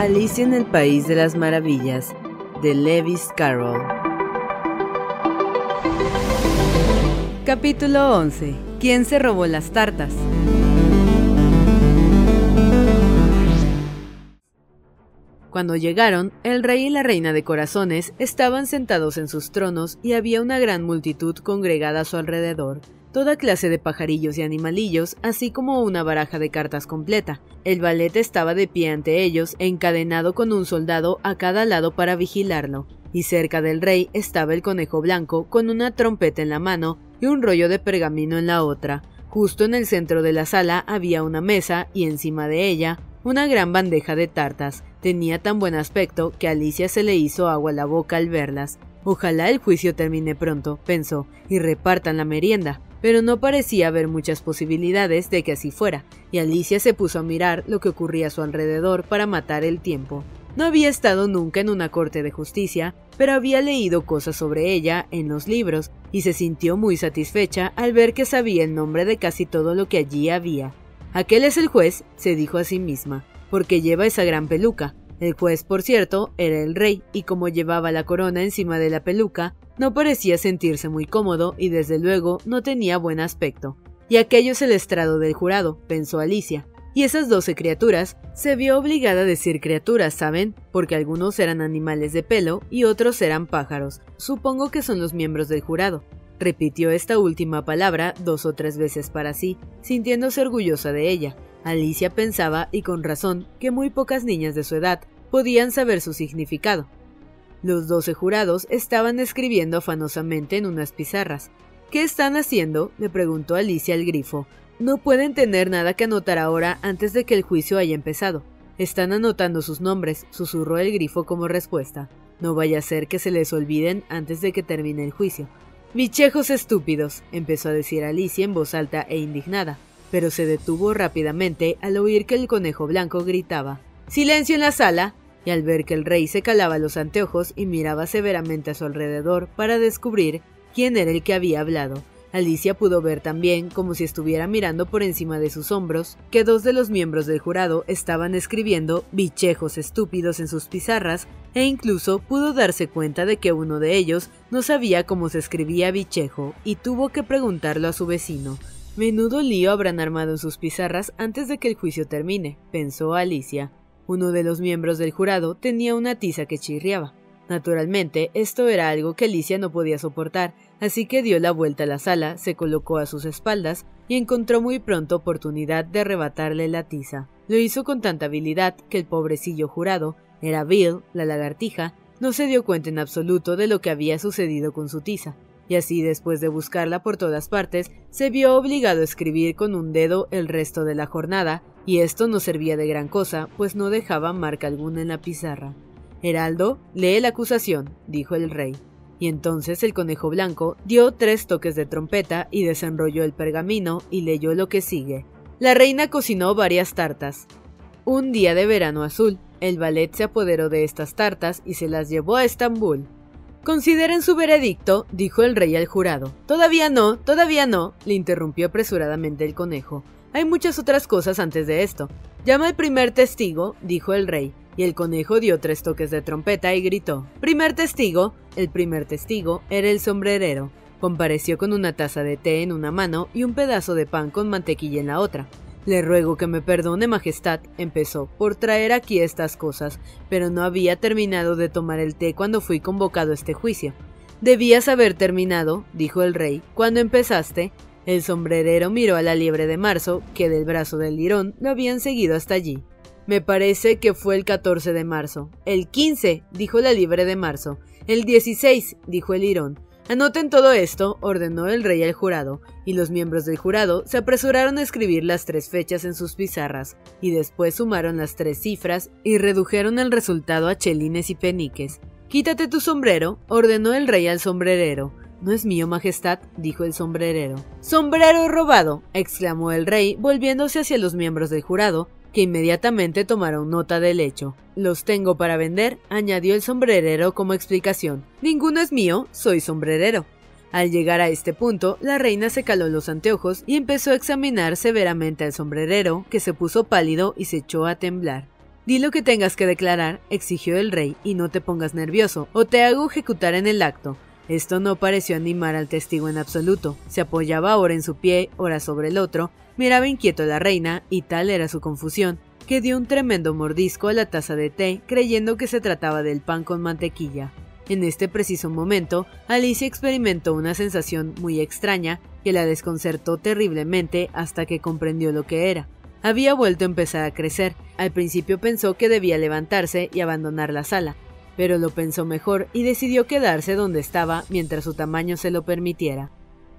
Alicia en el País de las Maravillas, de Lewis Carroll. Capítulo 11. ¿Quién se robó las tartas? Cuando llegaron, el rey y la reina de corazones estaban sentados en sus tronos y había una gran multitud congregada a su alrededor, toda clase de pajarillos y animalillos, así como una baraja de cartas completa. El ballet estaba de pie ante ellos, encadenado con un soldado a cada lado para vigilarlo, y cerca del rey estaba el conejo blanco con una trompeta en la mano y un rollo de pergamino en la otra. Justo en el centro de la sala había una mesa y encima de ella una gran bandeja de tartas. Tenía tan buen aspecto que Alicia se le hizo agua la boca al verlas. Ojalá el juicio termine pronto, pensó, y repartan la merienda. Pero no parecía haber muchas posibilidades de que así fuera, y Alicia se puso a mirar lo que ocurría a su alrededor para matar el tiempo. No había estado nunca en una corte de justicia, pero había leído cosas sobre ella en los libros, y se sintió muy satisfecha al ver que sabía el nombre de casi todo lo que allí había. Aquel es el juez, se dijo a sí misma, porque lleva esa gran peluca. El juez, por cierto, era el rey, y como llevaba la corona encima de la peluca, no parecía sentirse muy cómodo y desde luego no tenía buen aspecto. Y aquello es el estrado del jurado, pensó Alicia. Y esas doce criaturas, se vio obligada a decir criaturas, ¿saben? Porque algunos eran animales de pelo y otros eran pájaros. Supongo que son los miembros del jurado. Repitió esta última palabra dos o tres veces para sí, sintiéndose orgullosa de ella. Alicia pensaba, y con razón, que muy pocas niñas de su edad podían saber su significado. Los doce jurados estaban escribiendo afanosamente en unas pizarras. ¿Qué están haciendo? le preguntó Alicia al grifo. No pueden tener nada que anotar ahora antes de que el juicio haya empezado. Están anotando sus nombres, susurró el grifo como respuesta. No vaya a ser que se les olviden antes de que termine el juicio. Bichejos estúpidos, empezó a decir Alicia en voz alta e indignada, pero se detuvo rápidamente al oír que el conejo blanco gritaba Silencio en la sala, y al ver que el rey se calaba los anteojos y miraba severamente a su alrededor para descubrir quién era el que había hablado. Alicia pudo ver también, como si estuviera mirando por encima de sus hombros, que dos de los miembros del jurado estaban escribiendo bichejos estúpidos en sus pizarras, e incluso pudo darse cuenta de que uno de ellos no sabía cómo se escribía bichejo, y tuvo que preguntarlo a su vecino. Menudo lío habrán armado sus pizarras antes de que el juicio termine, pensó Alicia. Uno de los miembros del jurado tenía una tiza que chirriaba. Naturalmente, esto era algo que Alicia no podía soportar, así que dio la vuelta a la sala, se colocó a sus espaldas y encontró muy pronto oportunidad de arrebatarle la tiza. Lo hizo con tanta habilidad que el pobrecillo jurado, era Bill, la lagartija, no se dio cuenta en absoluto de lo que había sucedido con su tiza, y así después de buscarla por todas partes, se vio obligado a escribir con un dedo el resto de la jornada, y esto no servía de gran cosa, pues no dejaba marca alguna en la pizarra. Heraldo, lee la acusación, dijo el rey. Y entonces el conejo blanco dio tres toques de trompeta y desenrolló el pergamino y leyó lo que sigue. La reina cocinó varias tartas. Un día de verano azul, el ballet se apoderó de estas tartas y se las llevó a Estambul. Consideren su veredicto, dijo el rey al jurado. Todavía no, todavía no, le interrumpió apresuradamente el conejo. Hay muchas otras cosas antes de esto. Llama al primer testigo, dijo el rey, y el conejo dio tres toques de trompeta y gritó Primer testigo. El primer testigo era el sombrerero. Compareció con una taza de té en una mano y un pedazo de pan con mantequilla en la otra. Le ruego que me perdone, Majestad, empezó, por traer aquí estas cosas, pero no había terminado de tomar el té cuando fui convocado a este juicio. Debías haber terminado, dijo el rey, cuando empezaste. El sombrerero miró a la liebre de marzo, que del brazo del lirón lo habían seguido hasta allí. Me parece que fue el 14 de marzo. El 15, dijo la libre de marzo. El 16, dijo el Irón. Anoten todo esto, ordenó el rey al jurado, y los miembros del jurado se apresuraron a escribir las tres fechas en sus pizarras, y después sumaron las tres cifras y redujeron el resultado a chelines y peniques. Quítate tu sombrero, ordenó el rey al sombrerero. No es mío, Majestad, dijo el sombrerero. Sombrero robado, exclamó el rey, volviéndose hacia los miembros del jurado, que inmediatamente tomaron nota del hecho. Los tengo para vender, añadió el sombrerero como explicación. Ninguno es mío, soy sombrerero. Al llegar a este punto, la reina se caló los anteojos y empezó a examinar severamente al sombrerero, que se puso pálido y se echó a temblar. Di lo que tengas que declarar, exigió el rey, y no te pongas nervioso, o te hago ejecutar en el acto. Esto no pareció animar al testigo en absoluto. Se apoyaba ahora en su pie, ora sobre el otro, miraba inquieto a la reina, y tal era su confusión, que dio un tremendo mordisco a la taza de té, creyendo que se trataba del pan con mantequilla. En este preciso momento, Alicia experimentó una sensación muy extraña que la desconcertó terriblemente hasta que comprendió lo que era. Había vuelto a empezar a crecer. Al principio pensó que debía levantarse y abandonar la sala, pero lo pensó mejor y decidió quedarse donde estaba mientras su tamaño se lo permitiera.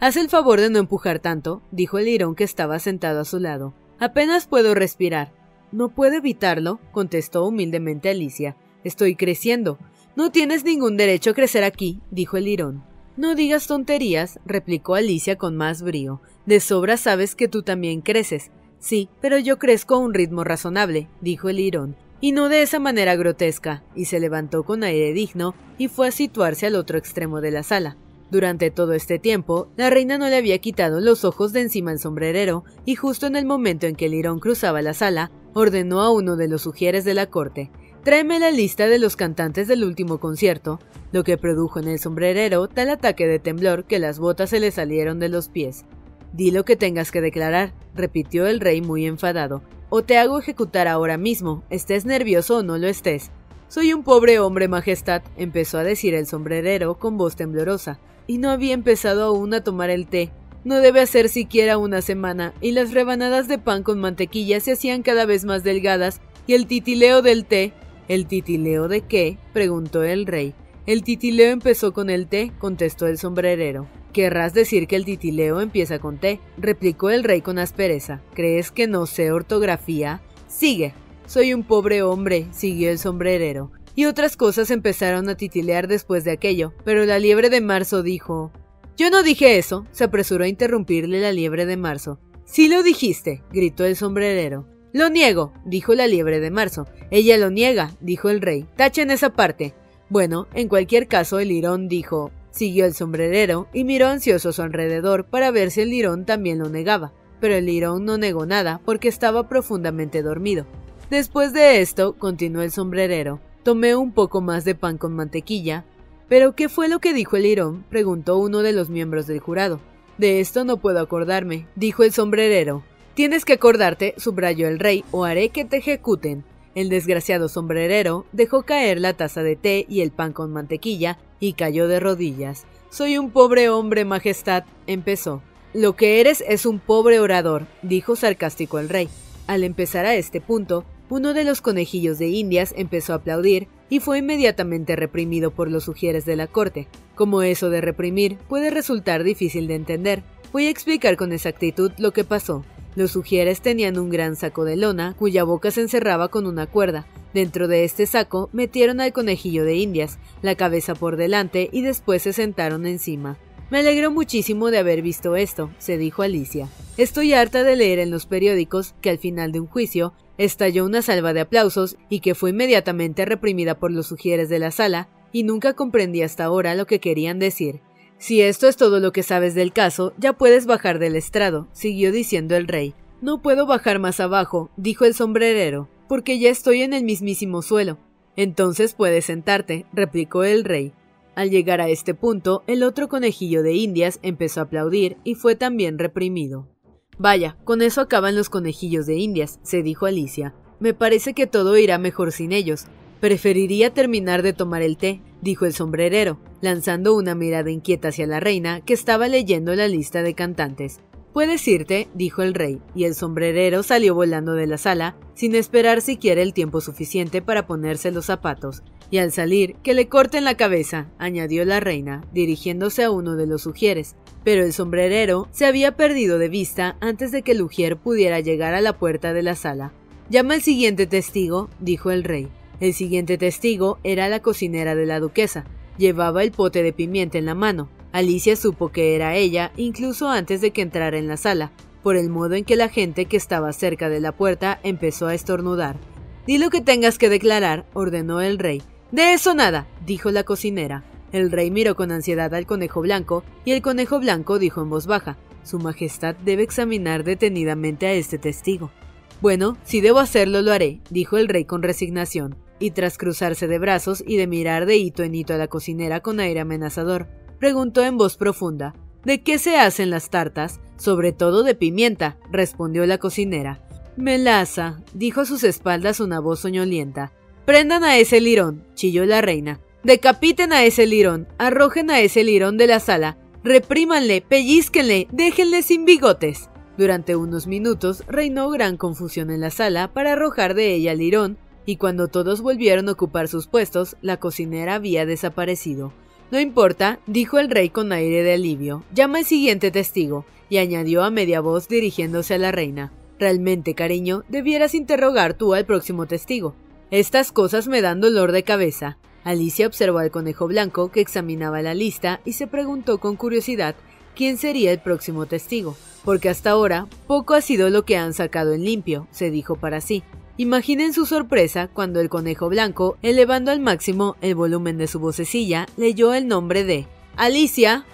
Haz el favor de no empujar tanto, dijo el lirón que estaba sentado a su lado. Apenas puedo respirar. No puedo evitarlo, contestó humildemente Alicia. Estoy creciendo. No tienes ningún derecho a crecer aquí, dijo el lirón. No digas tonterías, replicó Alicia con más brío. De sobra sabes que tú también creces. Sí, pero yo crezco a un ritmo razonable, dijo el lirón, y no de esa manera grotesca, y se levantó con aire digno y fue a situarse al otro extremo de la sala. Durante todo este tiempo, la reina no le había quitado los ojos de encima al sombrerero, y justo en el momento en que el lirón cruzaba la sala, ordenó a uno de los sugieres de la corte Tráeme la lista de los cantantes del último concierto, lo que produjo en el sombrerero tal ataque de temblor que las botas se le salieron de los pies. Di lo que tengas que declarar, repitió el rey muy enfadado, o te hago ejecutar ahora mismo, estés nervioso o no lo estés. Soy un pobre hombre, Majestad, empezó a decir el sombrerero con voz temblorosa, y no había empezado aún a tomar el té. No debe hacer siquiera una semana, y las rebanadas de pan con mantequilla se hacían cada vez más delgadas, y el titileo del té. ¿El titileo de qué? preguntó el rey. El titileo empezó con el té, contestó el sombrerero. Querrás decir que el titileo empieza con T, replicó el rey con aspereza. ¿Crees que no sé ortografía? Sigue. Soy un pobre hombre, siguió el sombrerero. Y otras cosas empezaron a titilear después de aquello, pero la liebre de marzo dijo. Yo no dije eso, se apresuró a interrumpirle la liebre de marzo. Sí lo dijiste, gritó el sombrerero. Lo niego, dijo la liebre de marzo. Ella lo niega, dijo el rey. Tachen esa parte. Bueno, en cualquier caso, el lirón dijo, Siguió el sombrerero y miró ansioso a su alrededor para ver si el lirón también lo negaba, pero el lirón no negó nada porque estaba profundamente dormido. Después de esto, continuó el sombrerero, tomé un poco más de pan con mantequilla. ¿Pero qué fue lo que dijo el lirón? preguntó uno de los miembros del jurado. De esto no puedo acordarme, dijo el sombrerero. Tienes que acordarte, subrayó el rey, o haré que te ejecuten. El desgraciado sombrerero dejó caer la taza de té y el pan con mantequilla y cayó de rodillas. Soy un pobre hombre, Majestad, empezó. Lo que eres es un pobre orador, dijo sarcástico el rey. Al empezar a este punto, uno de los conejillos de Indias empezó a aplaudir y fue inmediatamente reprimido por los sugieres de la corte. Como eso de reprimir puede resultar difícil de entender, voy a explicar con exactitud lo que pasó. Los sugieres tenían un gran saco de lona cuya boca se encerraba con una cuerda. Dentro de este saco metieron al conejillo de indias, la cabeza por delante y después se sentaron encima. Me alegro muchísimo de haber visto esto, se dijo Alicia. Estoy harta de leer en los periódicos que al final de un juicio estalló una salva de aplausos y que fue inmediatamente reprimida por los sugieres de la sala, y nunca comprendí hasta ahora lo que querían decir. Si esto es todo lo que sabes del caso, ya puedes bajar del estrado, siguió diciendo el rey. No puedo bajar más abajo, dijo el sombrerero, porque ya estoy en el mismísimo suelo. Entonces puedes sentarte, replicó el rey. Al llegar a este punto, el otro conejillo de Indias empezó a aplaudir y fue también reprimido. Vaya, con eso acaban los conejillos de Indias, se dijo Alicia. Me parece que todo irá mejor sin ellos. Preferiría terminar de tomar el té, dijo el sombrerero, lanzando una mirada inquieta hacia la reina, que estaba leyendo la lista de cantantes. Puedes irte, dijo el rey, y el sombrerero salió volando de la sala, sin esperar siquiera el tiempo suficiente para ponerse los zapatos, y al salir, que le corten la cabeza, añadió la reina, dirigiéndose a uno de los sugieres. Pero el sombrerero se había perdido de vista antes de que el ujier pudiera llegar a la puerta de la sala. Llama al siguiente testigo, dijo el rey. El siguiente testigo era la cocinera de la duquesa. Llevaba el pote de pimienta en la mano. Alicia supo que era ella incluso antes de que entrara en la sala, por el modo en que la gente que estaba cerca de la puerta empezó a estornudar. Di lo que tengas que declarar, ordenó el rey. De eso nada, dijo la cocinera. El rey miró con ansiedad al conejo blanco, y el conejo blanco dijo en voz baja Su Majestad debe examinar detenidamente a este testigo. Bueno, si debo hacerlo, lo haré, dijo el rey con resignación, y tras cruzarse de brazos y de mirar de hito en hito a la cocinera con aire amenazador, preguntó en voz profunda ¿De qué se hacen las tartas? Sobre todo de pimienta, respondió la cocinera. Melaza, dijo a sus espaldas una voz soñolienta. Prendan a ese lirón, chilló la reina. Decapiten a ese lirón, arrojen a ese lirón de la sala, reprímanle, pellizquenle, déjenle sin bigotes. Durante unos minutos reinó gran confusión en la sala para arrojar de ella al lirón, y cuando todos volvieron a ocupar sus puestos, la cocinera había desaparecido. No importa, dijo el rey con aire de alivio. Llama al siguiente testigo, y añadió a media voz dirigiéndose a la reina. Realmente, cariño, debieras interrogar tú al próximo testigo. Estas cosas me dan dolor de cabeza. Alicia observó al conejo blanco que examinaba la lista y se preguntó con curiosidad quién sería el próximo testigo, porque hasta ahora poco ha sido lo que han sacado en limpio, se dijo para sí. Imaginen su sorpresa cuando el conejo blanco, elevando al máximo el volumen de su vocecilla, leyó el nombre de Alicia